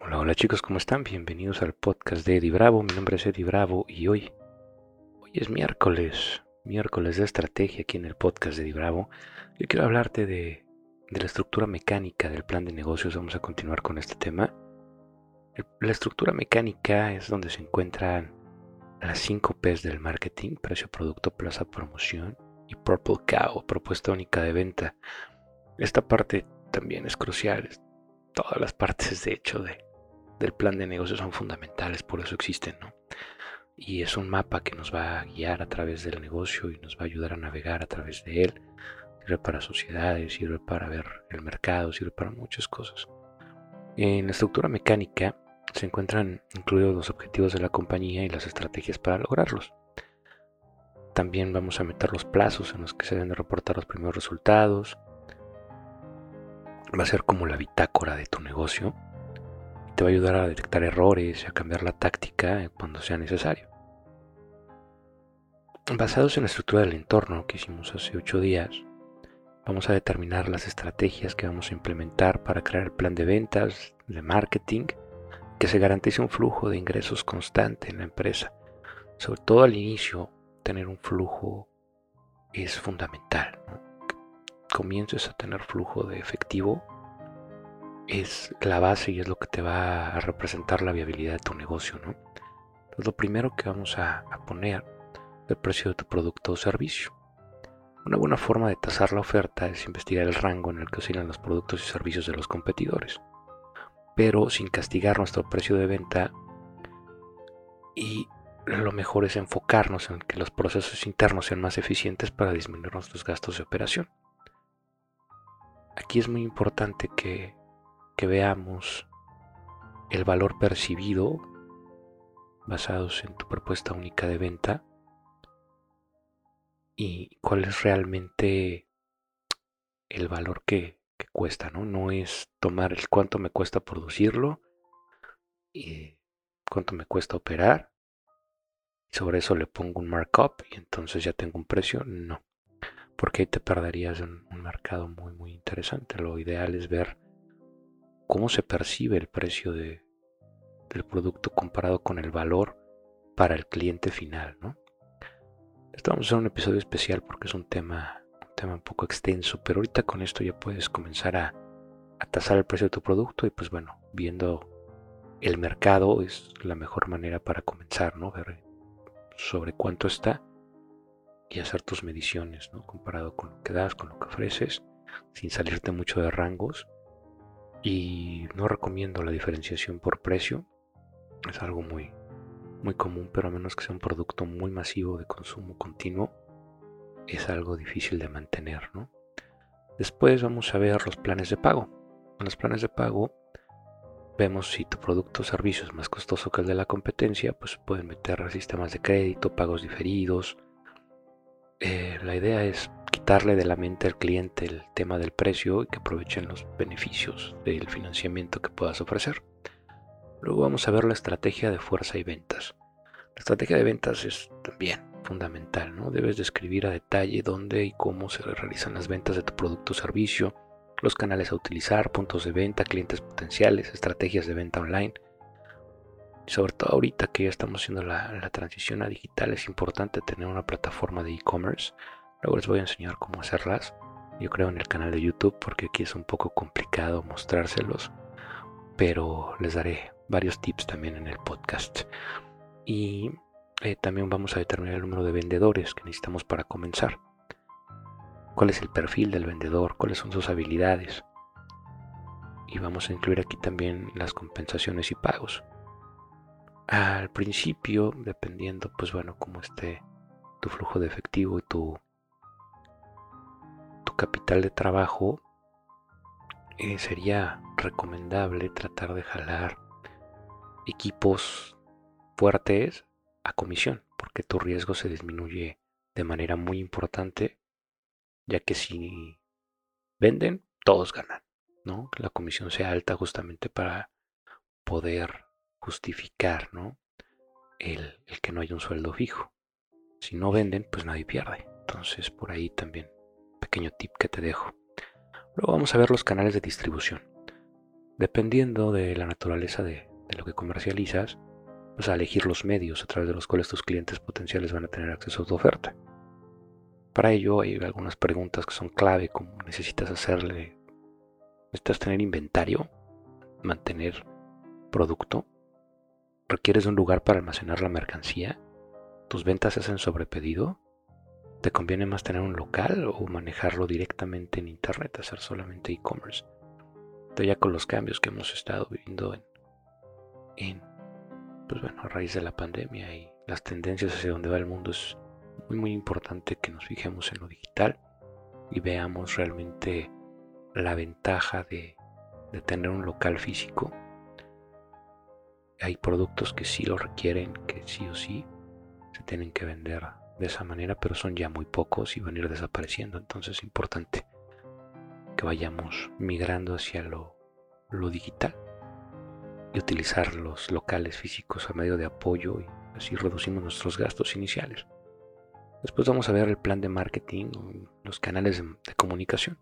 Hola, hola chicos, ¿cómo están? Bienvenidos al podcast de Eddie Bravo. Mi nombre es Eddie Bravo y hoy, hoy es miércoles, miércoles de estrategia aquí en el podcast de Eddie Bravo. Yo quiero hablarte de, de la estructura mecánica del plan de negocios. Vamos a continuar con este tema. La estructura mecánica es donde se encuentran las 5 P's del marketing, precio, producto, plaza, promoción y Purple Cow, propuesta única de venta. Esta parte también es crucial. Todas las partes, de hecho, de, del plan de negocios son fundamentales, por eso existen, ¿no? Y es un mapa que nos va a guiar a través del negocio y nos va a ayudar a navegar a través de él. Sirve para sociedades, sirve para ver el mercado, sirve para muchas cosas. En la estructura mecánica se encuentran incluidos los objetivos de la compañía y las estrategias para lograrlos. También vamos a meter los plazos en los que se deben de reportar los primeros resultados. Va a ser como la bitácora de tu negocio te va a ayudar a detectar errores y a cambiar la táctica cuando sea necesario. Basados en la estructura del entorno que hicimos hace 8 días, vamos a determinar las estrategias que vamos a implementar para crear el plan de ventas, de marketing, que se garantice un flujo de ingresos constante en la empresa. Sobre todo al inicio, tener un flujo es fundamental. Comiences a tener flujo de efectivo es la base y es lo que te va a representar la viabilidad de tu negocio, ¿no? Entonces, lo primero que vamos a, a poner el precio de tu producto o servicio. Una buena forma de tasar la oferta es investigar el rango en el que oscilan los productos y servicios de los competidores, pero sin castigar nuestro precio de venta y lo mejor es enfocarnos en que los procesos internos sean más eficientes para disminuir nuestros gastos de operación. Aquí es muy importante que que veamos el valor percibido basados en tu propuesta única de venta y cuál es realmente el valor que, cuesta, ¿no? No es tomar el cuánto me cuesta producirlo y cuánto me cuesta operar. Sobre eso le pongo un markup y entonces ya tengo un precio. No, porque ahí te perderías en un mercado muy, muy interesante. Lo ideal es ver cómo se percibe el precio de, del producto comparado con el valor para el cliente final, ¿no? Esto vamos a hacer un episodio especial porque es un tema, un tema un poco extenso, pero ahorita con esto ya puedes comenzar a, a tasar el precio de tu producto y pues bueno, viendo el mercado es la mejor manera para comenzar, ¿no? Ver sobre cuánto está y hacer tus mediciones, ¿no? Comparado con lo que das, con lo que ofreces, sin salirte mucho de rangos y no recomiendo la diferenciación por precio. Es algo muy, muy común, pero a menos que sea un producto muy masivo de consumo continuo, es algo difícil de mantener. ¿no? Después vamos a ver los planes de pago. En los planes de pago vemos si tu producto o servicio es más costoso que el de la competencia, pues pueden meter sistemas de crédito, pagos diferidos. Eh, la idea es darle de la mente al cliente el tema del precio y que aprovechen los beneficios del financiamiento que puedas ofrecer. Luego vamos a ver la estrategia de fuerza y ventas. La estrategia de ventas es también fundamental, ¿no? Debes describir a detalle dónde y cómo se realizan las ventas de tu producto o servicio, los canales a utilizar, puntos de venta, clientes potenciales, estrategias de venta online. Sobre todo ahorita que ya estamos haciendo la, transición a digital, es importante tener una plataforma de e-commerce Luego les voy a enseñar cómo hacerlas. Yo creo en el canal de YouTube porque aquí es un poco complicado mostrárselos. Pero les daré varios tips también en el podcast. Y eh, también vamos a determinar el número de vendedores que necesitamos para comenzar. ¿Cuál es el perfil del vendedor? ¿Cuáles son sus habilidades? Y vamos a incluir aquí también las compensaciones y pagos. Al principio, dependiendo, pues bueno, cómo esté tu flujo de efectivo y tu capital de trabajo, eh, sería recomendable tratar de jalar equipos fuertes a comisión, porque tu riesgo se disminuye de manera muy importante, ya que si venden, todos ganan, ¿no? Que la comisión sea alta justamente para poder justificar, ¿no? El, el que no haya un sueldo fijo. Si no venden, pues nadie pierde. Entonces por ahí también pequeño tip que te dejo. Luego vamos a ver los canales de distribución. dependiendo de la naturaleza de, lo que comercializas, pues a elegir los medios a través de los cuales tus clientes potenciales van a tener acceso a tu oferta. Para ello hay algunas preguntas que son clave, como necesitas hacerle, necesitas tener inventario, mantener producto, requieres un lugar para almacenar la mercancía, tus ventas se hacen sobre pedido, ¿Te conviene más tener un local o manejarlo directamente en Internet, hacer solamente e-commerce? ya con los cambios que hemos estado viviendo en, pues bueno, a raíz de la pandemia y las tendencias hacia donde va el mundo, es muy muy importante que nos fijemos en lo digital y veamos realmente la ventaja de, de tener un local físico. Hay productos que sí lo requieren, que sí o sí se tienen que vender de esa manera, pero son ya muy pocos y van a ir desapareciendo. Entonces es importante que vayamos migrando hacia lo, digital y utilizar los locales físicos a medio de apoyo y así reducimos nuestros gastos iniciales. Después vamos a ver el plan de marketing, los canales de, comunicación.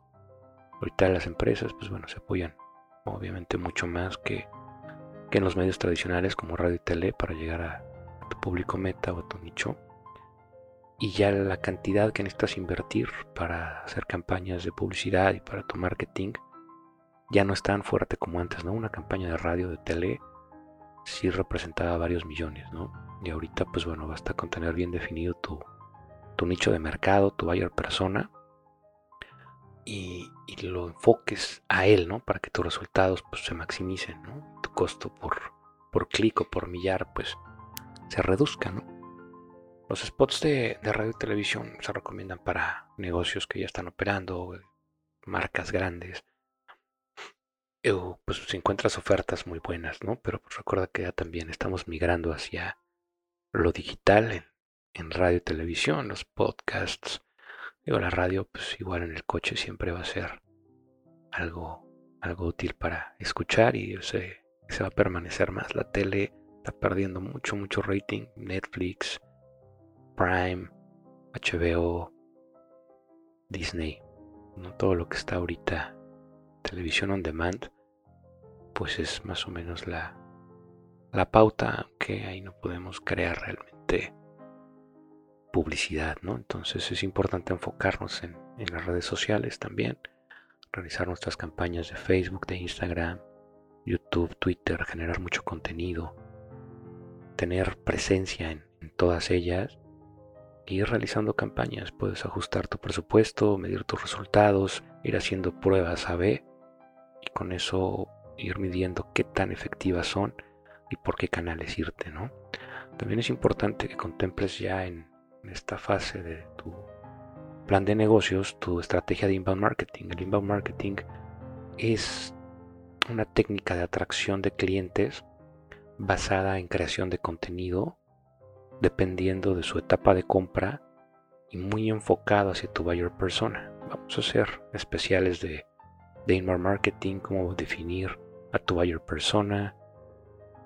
Ahorita las empresas, pues bueno, se apoyan obviamente mucho más que, que en los medios tradicionales como radio y tele para llegar a tu público meta o a tu nicho y ya la cantidad que necesitas invertir para hacer campañas de publicidad y para tu marketing ya no es tan fuerte como antes, ¿no? Una campaña de radio, de tele, sí representaba varios millones, ¿no? Y ahorita, pues bueno, basta con tener bien definido tu, tu nicho de mercado, tu buyer persona, y, lo enfoques a él, ¿no? Para que tus resultados pues, se maximicen, ¿no? Costo por, por clic o por millar, pues, se reduzca, ¿no? Los spots de, radio y televisión se recomiendan para negocios que ya están operando, marcas grandes. O, pues si encuentras ofertas muy buenas, ¿no? Pero pues, recuerda que ya también estamos migrando hacia lo digital en, radio y televisión, los podcasts. Digo, la radio, pues igual en el coche siempre va a ser algo, algo útil para escuchar y se, se va a permanecer más. La tele está perdiendo mucho, mucho rating. Netflix, Prime, HBO, Disney, ¿no? todo lo que está ahorita, televisión on demand, pues es más o menos la, la pauta, aunque ahí no podemos crear realmente publicidad, ¿no? Entonces es importante enfocarnos en, en las redes sociales también, realizar nuestras campañas de Facebook, de Instagram, YouTube, Twitter, generar mucho contenido, tener presencia en, en todas ellas ir realizando campañas. Puedes ajustar tu presupuesto, medir tus resultados, ir haciendo pruebas A-B y con eso ir midiendo qué tan efectivas son y por qué canales irte, ¿no? También es importante que contemples ya en, esta fase de tu plan de negocios tu estrategia de inbound marketing. El inbound marketing es una técnica de atracción de clientes basada en creación de contenido dependiendo de su etapa de compra y muy enfocado hacia tu buyer persona. Vamos a hacer especiales de, de inbound marketing, cómo definir a tu buyer persona.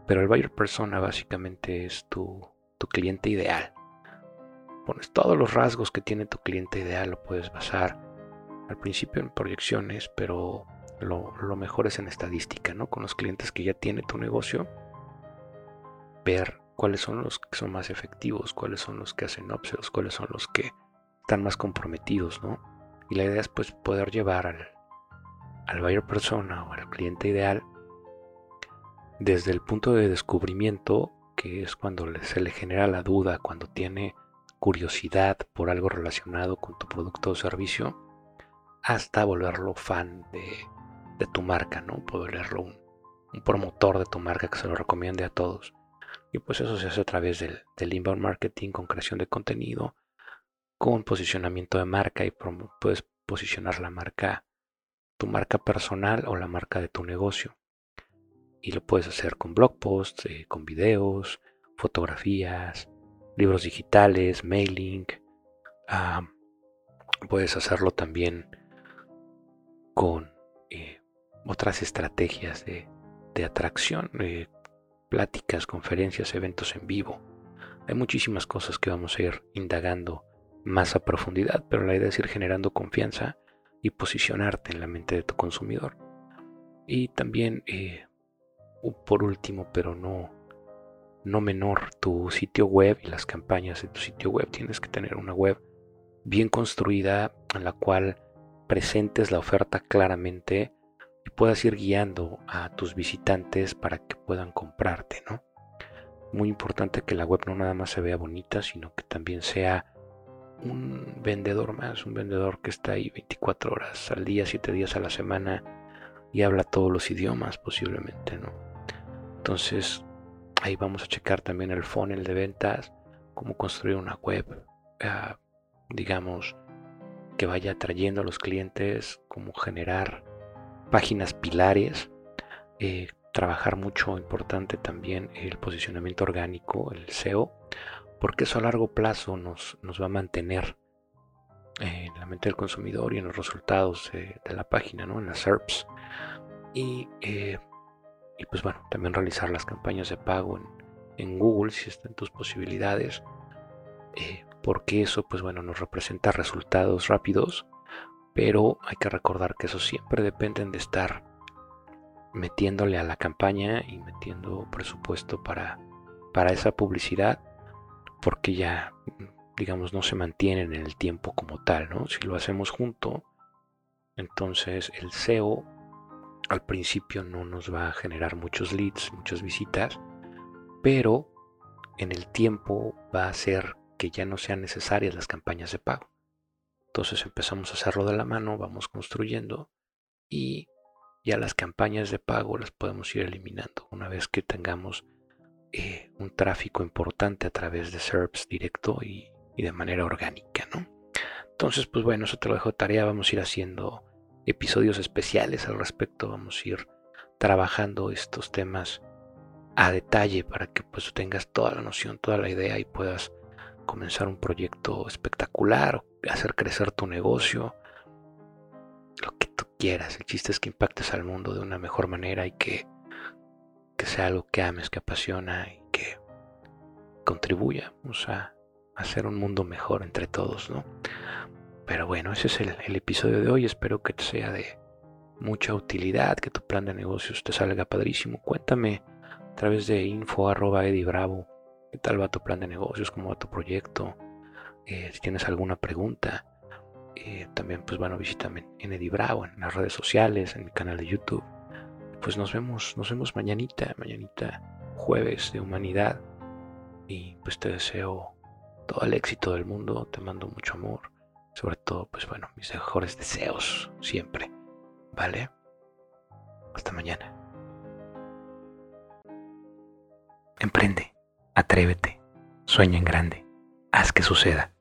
Pero el buyer persona básicamente es tu, tu cliente ideal. Pones todos los rasgos que tiene tu cliente ideal, lo puedes basar al principio en proyecciones, pero lo, lo, mejor es en estadística, ¿no? Con los clientes que ya tiene tu negocio, ver cuáles son los que son más efectivos, cuáles son los que hacen upsells, cuáles son los que están más comprometidos, ¿no? Y la idea es pues poder llevar al, al buyer persona o al cliente ideal desde el punto de descubrimiento, que es cuando se le genera la duda, cuando tiene curiosidad por algo relacionado con tu producto o servicio, hasta volverlo fan de, tu marca, ¿no? Volverlo un, un promotor de tu marca que se lo recomiende a todos. Y pues eso se hace a través del, inbound marketing con creación de contenido, con posicionamiento de marca y puedes posicionar la marca, tu marca personal o la marca de tu negocio. Y lo puedes hacer con blog posts, eh, con videos, fotografías, libros digitales, mailing. Ah, puedes hacerlo también con eh, otras estrategias de, atracción, eh, pláticas, conferencias, eventos en vivo. Hay muchísimas cosas que vamos a ir indagando más a profundidad, pero la idea es ir generando confianza y posicionarte en la mente de tu consumidor. Y también, eh, por último, pero no, no menor, tu sitio web y las campañas de tu sitio web. Tienes que tener una web bien construida en la cual presentes la oferta claramente puedas ir guiando a tus visitantes para que puedan comprarte, ¿no? Muy importante que la web no nada más se vea bonita, sino que también sea un vendedor más, un vendedor que está ahí 24 horas al día, 7 días a la semana y habla todos los idiomas posiblemente, ¿no? Entonces, ahí vamos a checar también el funnel de ventas, cómo construir una web, ah, digamos, que vaya atrayendo a los clientes, cómo generar páginas pilares, eh, trabajar mucho, importante también el posicionamiento orgánico, el SEO, porque eso a largo plazo nos, nos va a mantener en la mente del consumidor y en los resultados de la página, ¿no? en las SERPs. Y, eh, y, pues bueno, también realizar las campañas de pago en, en Google si están tus posibilidades, eh, porque eso pues bueno nos representa resultados rápidos, pero hay que recordar que eso siempre dependen de estar metiéndole a la campaña y metiendo presupuesto para, para esa publicidad, porque ya, digamos, no se mantienen en el tiempo como tal, ¿no? Si lo hacemos junto, entonces el SEO al principio no nos va a generar muchos leads, muchas visitas, pero en el tiempo va a hacer que ya no sean necesarias las campañas de pago. Entonces empezamos a hacerlo de la mano, vamos construyendo y ya las campañas de pago las podemos ir eliminando una vez que tengamos eh, un tráfico importante a través de SERPs directo y, de manera orgánica, ¿no? Entonces, pues bueno, eso te lo dejo tarea. Vamos a ir haciendo episodios especiales al respecto. Vamos a ir trabajando estos temas a detalle para que pues tengas toda la noción, toda la idea y puedas comenzar un proyecto espectacular, hacer crecer tu negocio, lo que tú quieras. El chiste es que impactes al mundo de una mejor manera y que, que sea algo que ames, que apasiona y que contribuya a hacer un mundo mejor entre todos, ¿no? Pero bueno, ese es el, episodio de hoy. Espero que te sea de mucha utilidad, que tu plan de negocios te salga padrísimo. Cuéntame a través de info arroba Bravo qué tal va tu plan de negocios, cómo va tu proyecto, eh, si tienes alguna pregunta. Eh, también pues bueno, visítame en Eddie Bravo, en las redes sociales, en mi canal de YouTube. Pues nos vemos, nos vemos mañanita, mañanita jueves de humanidad. Y pues te deseo todo el éxito del mundo, te mando mucho amor. Sobre todo, pues bueno, mis mejores deseos siempre. ¿Vale? Hasta mañana. Emprende, atrévete, sueña en grande, haz que suceda.